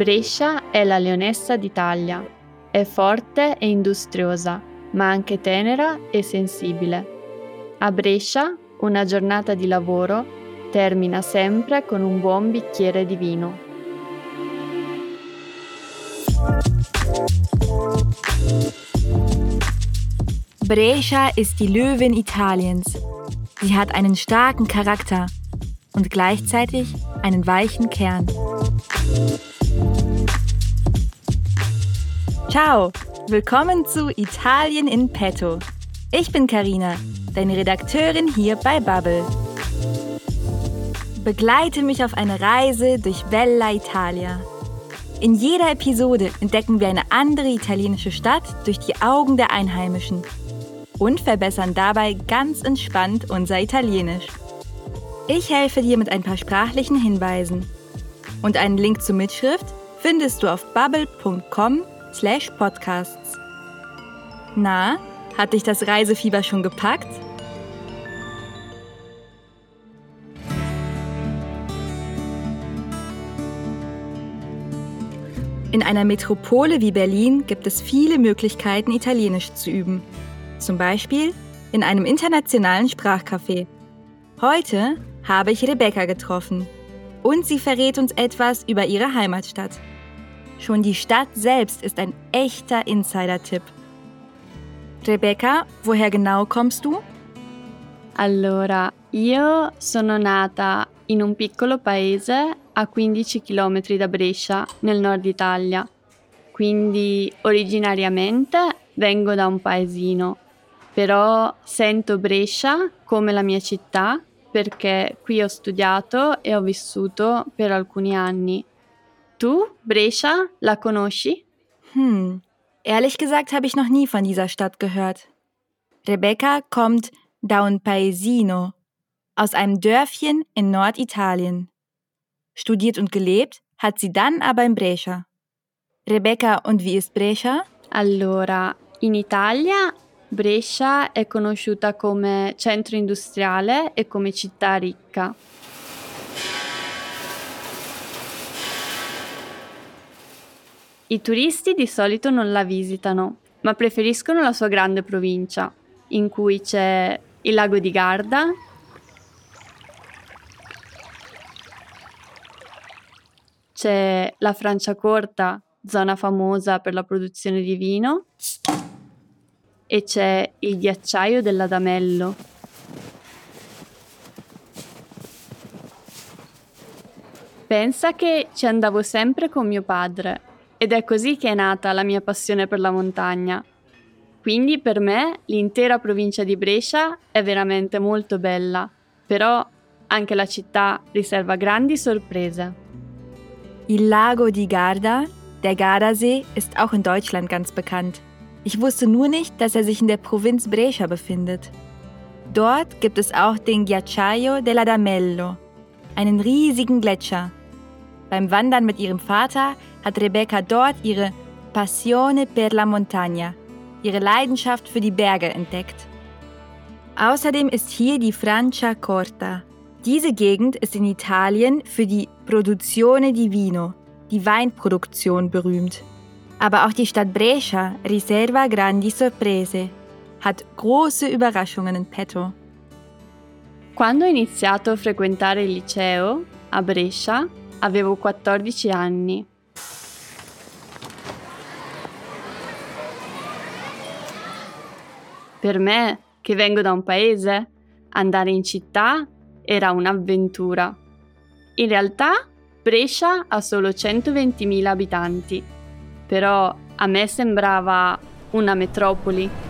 Brescia è la leonessa d'Italia. È forte e industriosa, ma anche tenera e sensibile. A Brescia una giornata di lavoro termina sempre con un buon bicchiere di vino. Brescia ist die Löwin Italiens. Sie hat einen starken Charakter und gleichzeitig einen weichen Kern. Ciao, willkommen zu Italien in Petto. Ich bin Karina, deine Redakteurin hier bei Bubble. Begleite mich auf eine Reise durch Bella Italia. In jeder Episode entdecken wir eine andere italienische Stadt durch die Augen der Einheimischen und verbessern dabei ganz entspannt unser Italienisch. Ich helfe dir mit ein paar sprachlichen Hinweisen. Und einen Link zur Mitschrift findest du auf bubble.com slash podcasts. Na, hat dich das Reisefieber schon gepackt? In einer Metropole wie Berlin gibt es viele Möglichkeiten, Italienisch zu üben. Zum Beispiel in einem internationalen Sprachcafé. Heute habe ich Rebecca getroffen und sie verrät uns etwas über ihre Heimatstadt. Schon die Stadt selbst ist ein echter Insider-Tipp. Rebecca, woher genau kommst du? Allora, io sono nata in un piccolo paese a 15 km da Brescia, nel nord Italia. Quindi originariamente vengo da un paesino, però sento Brescia come la mia città perché qui ho studiato e ho vissuto per alcuni anni Du, Brescia, la conosci? Hm, ehrlich gesagt habe ich noch nie von dieser Stadt gehört. Rebecca kommt da un paesino, aus einem Dörfchen in Norditalien. Studiert und gelebt hat sie dann aber in Brescia. Rebecca, und wie ist Brescia? Allora, in Italia Brescia è conosciuta come centro industriale e come città ricca. I turisti di solito non la visitano, ma preferiscono la sua grande provincia, in cui c'è il lago di Garda, c'è la Franciacorta, zona famosa per la produzione di vino, e c'è il ghiacciaio dell'Adamello. Pensa che ci andavo sempre con mio padre ed è così che è nata la mia passione per la montagna. Quindi per me l'intera provincia di Brescia è veramente molto bella, però anche la città riserva grandi sorprese. Il lago di Garda, der Gardasee, ist auch in Deutschland ganz bekannt. Ich wusste nur nicht, dass er sich in der Provinz Brescia befindet. Dort gibt es auch den Ghiacciaio dell'Adamello, einen riesigen Gletscher. Beim Wandern mit ihrem Vater hat Rebecca dort ihre Passione per la Montagna, ihre Leidenschaft für die Berge entdeckt. Außerdem ist hier die Francia Corta. Diese Gegend ist in Italien für die Produzione di Vino, die Weinproduktion, berühmt. Aber auch die Stadt Brescia riserva grandi sorprese, hat große Überraschungen in petto. Quando ho iniziato a frequentare il liceo a Brescia avevo 14 anni Per me, che vengo da un paese, andare in città era un'avventura. In realtà Brescia ha solo 120.000 abitanti, però a me sembrava una metropoli.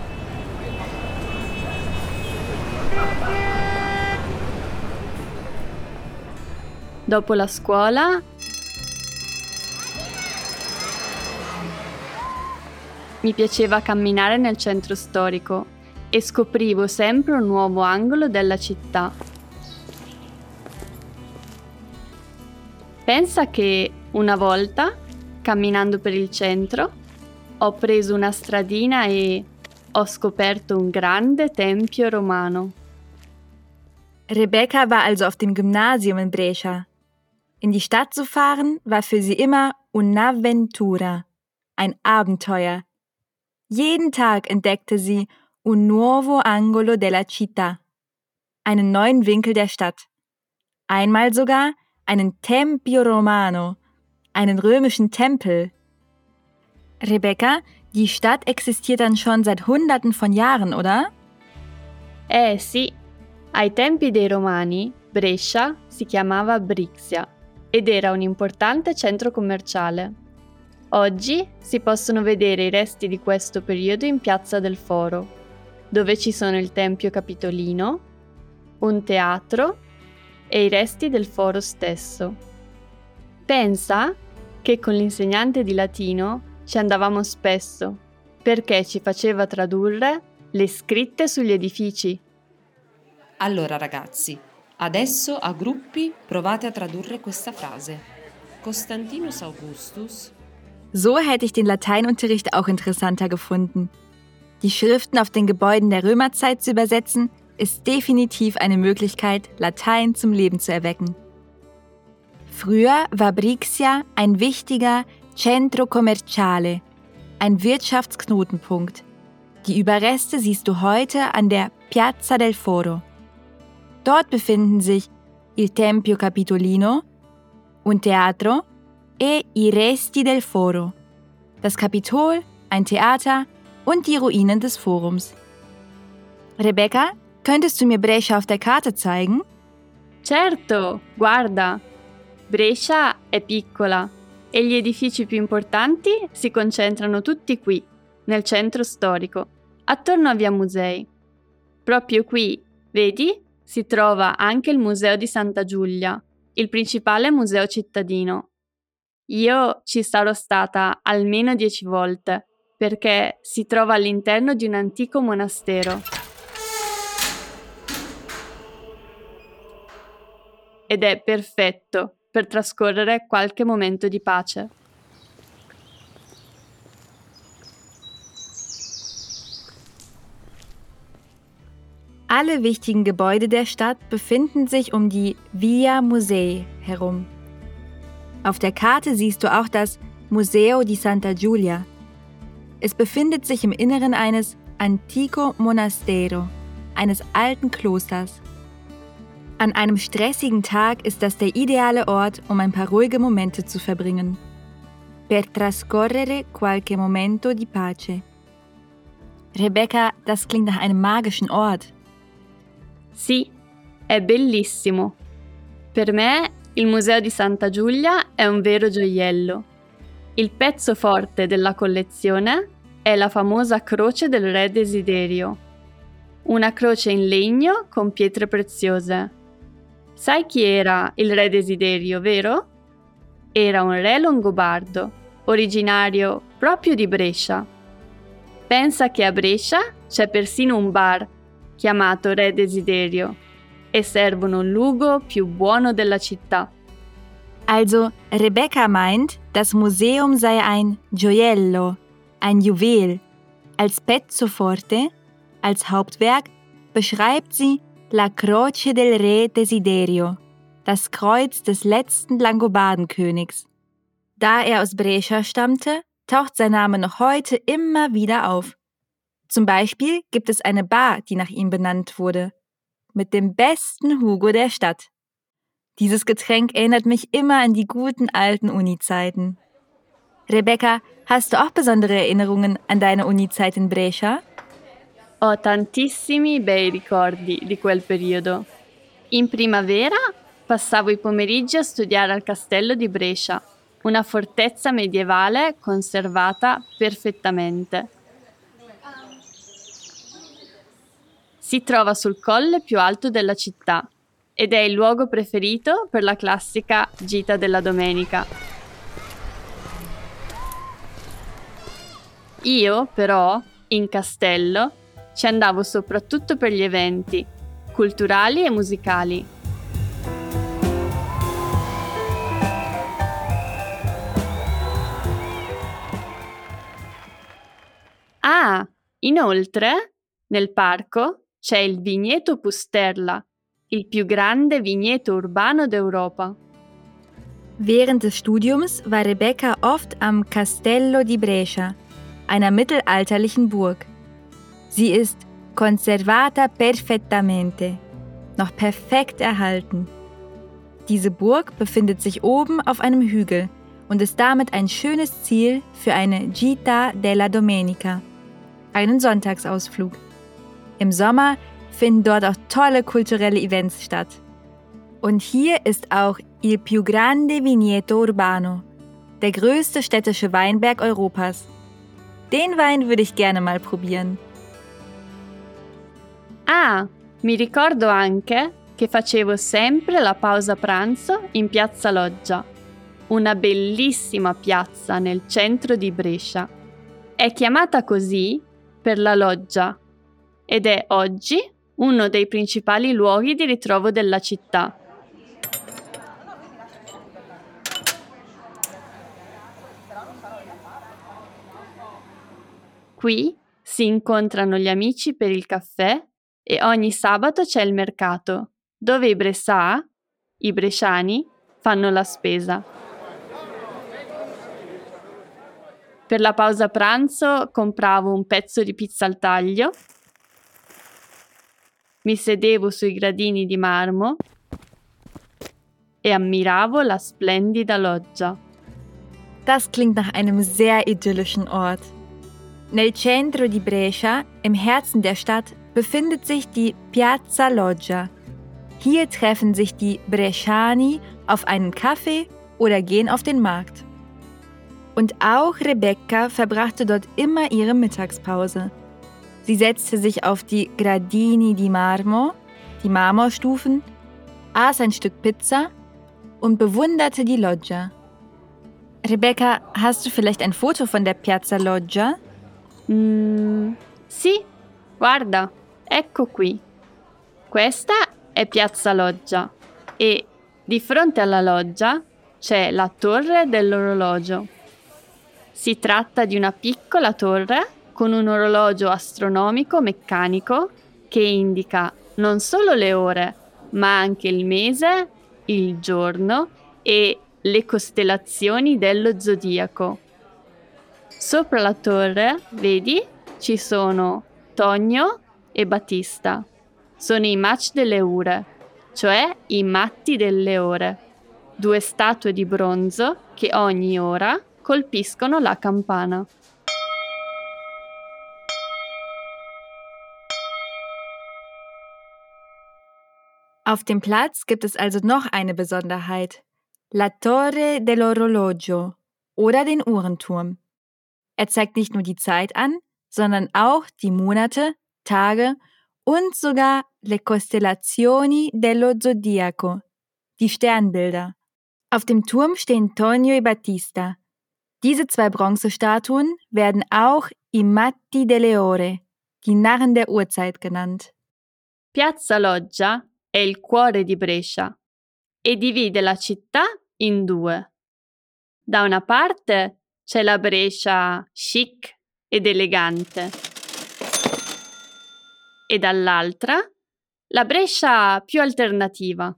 Dopo la scuola mi piaceva camminare nel centro storico e scoprivo sempre un nuovo angolo della città. Pensa che una volta, camminando per il centro, ho preso una stradina e ho scoperto un grande tempio romano. Rebecca war also auf dem Gymnasium in Brescia. In die Stadt zu fahren war für sie immer un'avventura, ein Abenteuer. Jeden Tag entdeckte sie un nuovo angolo della città, einen neuen Winkel der Stadt. Einmal sogar einen Tempio Romano, einen römischen Tempel. Rebecca, die Stadt existiert dann schon seit Hunderten von Jahren, oder? Eh sì, ai tempi dei Romani Brescia si chiamava Brixia ed era un importante centro commerciale. Oggi si possono vedere i resti di questo periodo in Piazza del Foro, dove ci sono il Tempio Capitolino, un teatro e i resti del foro stesso. Pensa che con l'insegnante di latino ci andavamo spesso perché ci faceva tradurre le scritte sugli edifici. Allora ragazzi, adesso a gruppi provate a tradurre questa frase. Constantinus Augustus. So hätte ich den Lateinunterricht auch interessanter gefunden. Die Schriften auf den Gebäuden der Römerzeit zu übersetzen, ist definitiv eine Möglichkeit, Latein zum Leben zu erwecken. Früher war Brixia ein wichtiger Centro Commerciale, ein Wirtschaftsknotenpunkt. Die Überreste siehst du heute an der Piazza del Foro. Dort befinden sich il Tempio Capitolino, un teatro e i resti del Foro, das Kapitol, ein Theater und die Ruinen des Forums. Rebecca, könntest du mir Brescia auf der Karte zeigen? Certo, guarda. Brescia è piccola e gli edifici più importanti si concentrano tutti qui, nel centro storico, attorno a Via Musei. Proprio qui, vedi, si trova anche il Museo di Santa Giulia, il principale museo cittadino. Io ci sarò stata almeno dieci volte, perché si trova all'interno di un antico monastero. Ed è perfetto per trascorrere qualche momento di pace. Alle wichtigen Gebäude der Stadt befinden sich um die Via Musei herum. Auf der Karte siehst du auch das Museo di Santa Giulia. Es befindet sich im Inneren eines Antico Monastero, eines alten Klosters. An einem stressigen Tag ist das der ideale Ort, um ein paar ruhige Momente zu verbringen. Per trascorrere qualche momento di pace. Rebecca, das klingt nach einem magischen Ort. Sì, è bellissimo. Per me il Museo di Santa Giulia è un vero gioiello. Il pezzo forte della collezione è la famosa croce del re Desiderio, una croce in legno con pietre preziose. Sai chi era il re Desiderio, vero? Era un re longobardo, originario proprio di Brescia. Pensa che a Brescia c'è persino un bar chiamato Re Desiderio e servono lugo più buono della città. Also, Rebecca meint, das Museum sei ein Gioiello, ein Juwel. Als pezzo forte, als Hauptwerk, beschreibt sie La Croce del Re Desiderio, das Kreuz des letzten Langobardenkönigs. Da er aus Brescia stammte, taucht sein Name noch heute immer wieder auf. Zum Beispiel gibt es eine Bar, die nach ihm benannt wurde, mit dem besten Hugo der Stadt. Dieses Getränk erinnert mich immer an die guten alten Uni-Zeiten. Rebecca, hast du auch besondere Erinnerungen an deine Uni-Zeit in Brescia? Ho tantissimi bei ricordi di quel periodo. In primavera passavo i pomeriggi a studiare al castello di Brescia, una fortezza medievale conservata perfettamente. Si trova sul colle più alto della città ed è il luogo preferito per la classica gita della domenica. Io, però, in castello, ci andavo soprattutto per gli eventi culturali e musicali. Ah, inoltre, nel parco c'è il vigneto Pusterla, il più grande vigneto urbano d'Europa. Während des Studiums war Rebecca oft am Castello di Brescia, einer mittelalterlichen Burg. Sie ist conservata perfettamente, noch perfekt erhalten. Diese Burg befindet sich oben auf einem Hügel und ist damit ein schönes Ziel für eine Gita della Domenica, einen Sonntagsausflug. Im Sommer finden dort auch tolle kulturelle Events statt. Und hier ist auch Il più grande vigneto urbano, der größte städtische Weinberg Europas. Den Wein würde ich gerne mal probieren. Ah, mi ricordo anche che facevo sempre la pausa pranzo in Piazza Loggia, una bellissima piazza nel centro di Brescia. È chiamata così per la loggia ed è oggi uno dei principali luoghi di ritrovo della città. Qui si incontrano gli amici per il caffè e ogni sabato c'è il mercato, dove i Bresà, i bresciani, fanno la spesa. Per la pausa pranzo compravo un pezzo di pizza al taglio, mi sedevo sui gradini di marmo e ammiravo la splendida loggia. Das klingt nach einem sehr idyllischen Ort. Nel centro di Brescia, im Herzen der Stadt, befindet sich die Piazza Loggia. Hier treffen sich die Bresciani auf einen Kaffee oder gehen auf den Markt. Und auch Rebecca verbrachte dort immer ihre Mittagspause. Sie setzte sich auf die Gradini di Marmo, die Marmorstufen, aß ein Stück Pizza und bewunderte die Loggia. Rebecca, hast du vielleicht ein Foto von der Piazza Loggia? Mm, sì, guarda, ecco qui. Questa è Piazza Loggia e di fronte alla loggia c'è la torre dell'orologio. Si tratta di una piccola torre con un orologio astronomico meccanico che indica non solo le ore, ma anche il mese, il giorno e le costellazioni dello zodiaco. Sopra la torre, vedi, ci sono Tonio e Battista. Sono i match delle ore, cioè i matti delle ore, due statue di bronzo che ogni ora colpiscono la campana. Auf dem Platz gibt es also noch eine Besonderheit. La Torre dell'Orologio oder den Uhrenturm. Er zeigt nicht nur die Zeit an, sondern auch die Monate, Tage und sogar le costellazioni dello zodiaco, die Sternbilder. Auf dem Turm stehen Tonio e Battista. Diese zwei Bronzestatuen werden auch i Matti delle Ore, die Narren der Uhrzeit genannt. Piazza Loggia è il cuore di Brescia e divide la città in due. Da una parte c'è la Brescia chic ed elegante e dall'altra la Brescia più alternativa.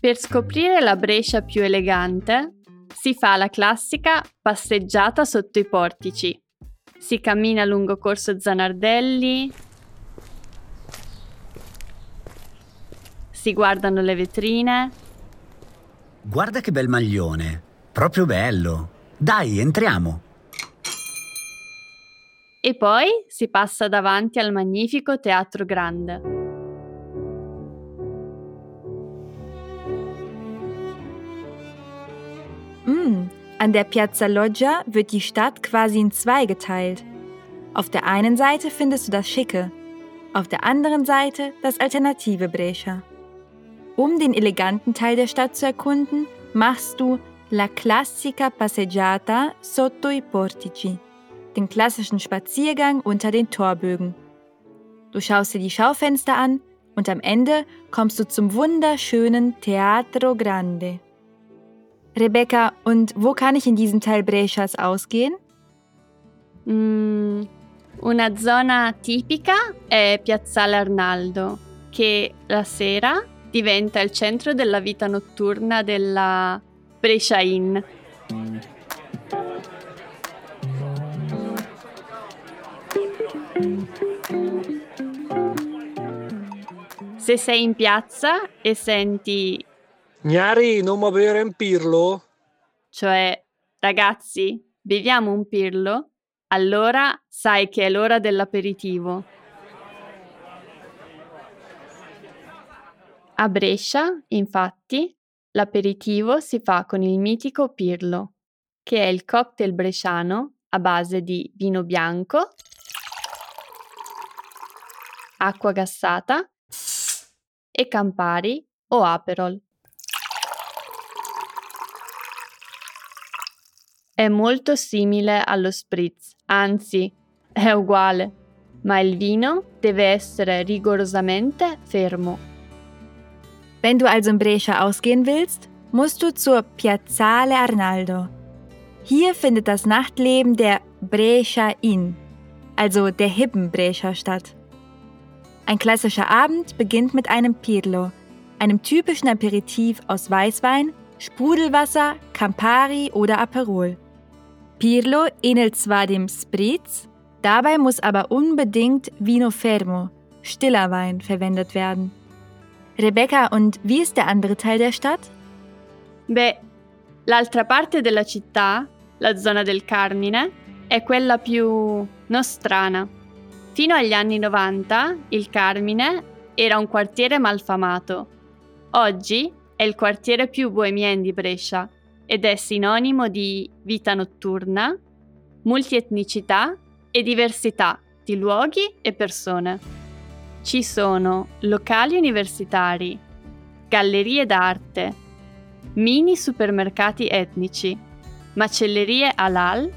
Per scoprire la Brescia più elegante si fa la classica passeggiata sotto i portici. Si cammina lungo Corso Zanardelli, si guardano le vetrine. Guarda che bel maglione, proprio bello. Dai, entriamo. E poi si passa davanti al magnifico Teatro Grande. An der Piazza Loggia wird die Stadt quasi in zwei geteilt. Auf der einen Seite findest du das Schicke, auf der anderen Seite das alternative Brescia. Um den eleganten Teil der Stadt zu erkunden, machst du La classica passeggiata sotto i portici, den klassischen Spaziergang unter den Torbögen. Du schaust dir die Schaufenster an und am Ende kommst du zum wunderschönen Teatro Grande. Rebecca, und wo kann ich in diesem Teil Brescias ausgehen? Mm, una zona tipica è Piazzale Arnaldo, che la sera diventa il centro della vita notturna della Brescia Inn. Se sei in piazza e senti Gnari, non mi bere un pirlo? cioè ragazzi, beviamo un pirlo, allora sai che è l'ora dell'aperitivo. A Brescia, infatti, l'aperitivo si fa con il mitico pirlo, che è il cocktail bresciano a base di vino bianco, acqua gassata e Campari o Aperol. È molto simile allo spritz, anzi è uguale, ma il vino deve essere rigorosamente fermo. Wenn du also in Brescia ausgehen willst, musst du zur Piazzale Arnaldo. Hier findet das Nachtleben der Brescia Inn, also der hippen Brescia statt. Ein klassischer Abend beginnt mit einem Pirlo, einem typischen Aperitif aus Weißwein, Sprudelwasser, Campari oder Aperol. Pirlo ähnelt zwar dem Spritz, dabei muss aber unbedingt Vino Fermo, stiller Wein, verwendet werden. Rebecca, und wie ist der andere Teil der Stadt? Beh, l'altra parte della città, la zona del Carmine, è quella più nostrana. Fino agli anni 90 il Carmine era un quartiere malfamato. Oggi è il quartiere più bohemien di Brescia ed è sinonimo di vita notturna, multietnicità e diversità di luoghi e persone. Ci sono locali universitari, gallerie d'arte, mini supermercati etnici, macellerie halal,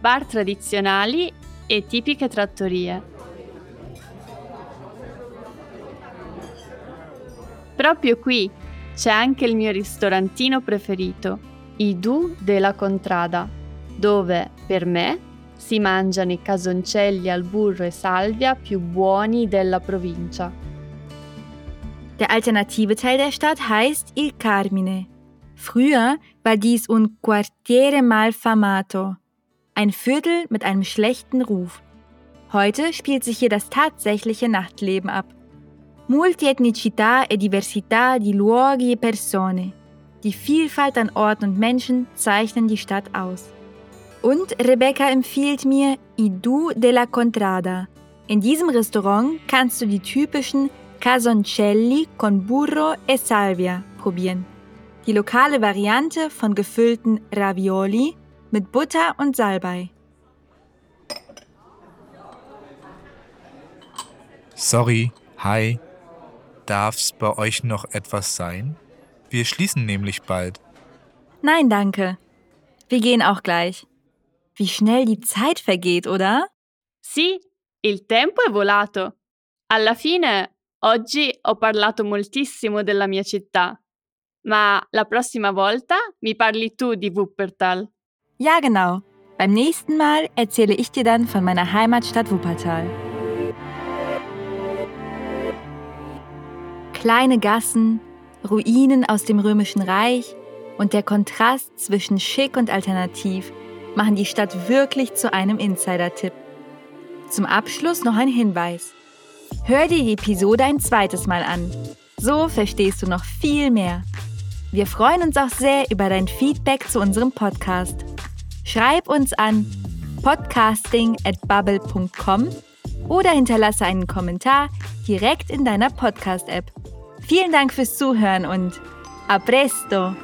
bar tradizionali e tipiche trattorie. Proprio qui c'è anche il mio ristorantino preferito, i Du della Contrada, dove, per me, si mangiano i casoncelli al burro e salvia più buoni della provincia. Der alternative Teil der Stadt heißt Il Carmine. Früher war dies un quartiere malfamato, ein Viertel mit einem schlechten Ruf. Heute spielt sich hier das tatsächliche Nachtleben ab. Multietnicità e diversità di luoghi e persone. Die Vielfalt an Orten und Menschen zeichnen die Stadt aus. Und Rebecca empfiehlt mir I Du della Contrada. In diesem Restaurant kannst du die typischen Casoncelli con burro e salvia probieren. Die lokale Variante von gefüllten Ravioli mit Butter und Salbei. Sorry, hi. Darf's bei euch noch etwas sein? Wir schließen nämlich bald. Nein, danke. Wir gehen auch gleich. Wie schnell die Zeit vergeht, oder? Sì, il tempo è volato. Alla fine, oggi ho parlato moltissimo della mia città. Ma la prossima volta mi parli tu di Wuppertal. Ja, genau. Beim nächsten Mal erzähle ich dir dann von meiner Heimatstadt Wuppertal. Kleine Gassen, Ruinen aus dem Römischen Reich und der Kontrast zwischen schick und alternativ machen die Stadt wirklich zu einem Insider-Tipp. Zum Abschluss noch ein Hinweis. Hör dir die Episode ein zweites Mal an. So verstehst du noch viel mehr. Wir freuen uns auch sehr über dein Feedback zu unserem Podcast. Schreib uns an podcasting@bubble.com oder hinterlasse einen Kommentar direkt in deiner Podcast-App. Vielen Dank fürs Zuhören und a presto!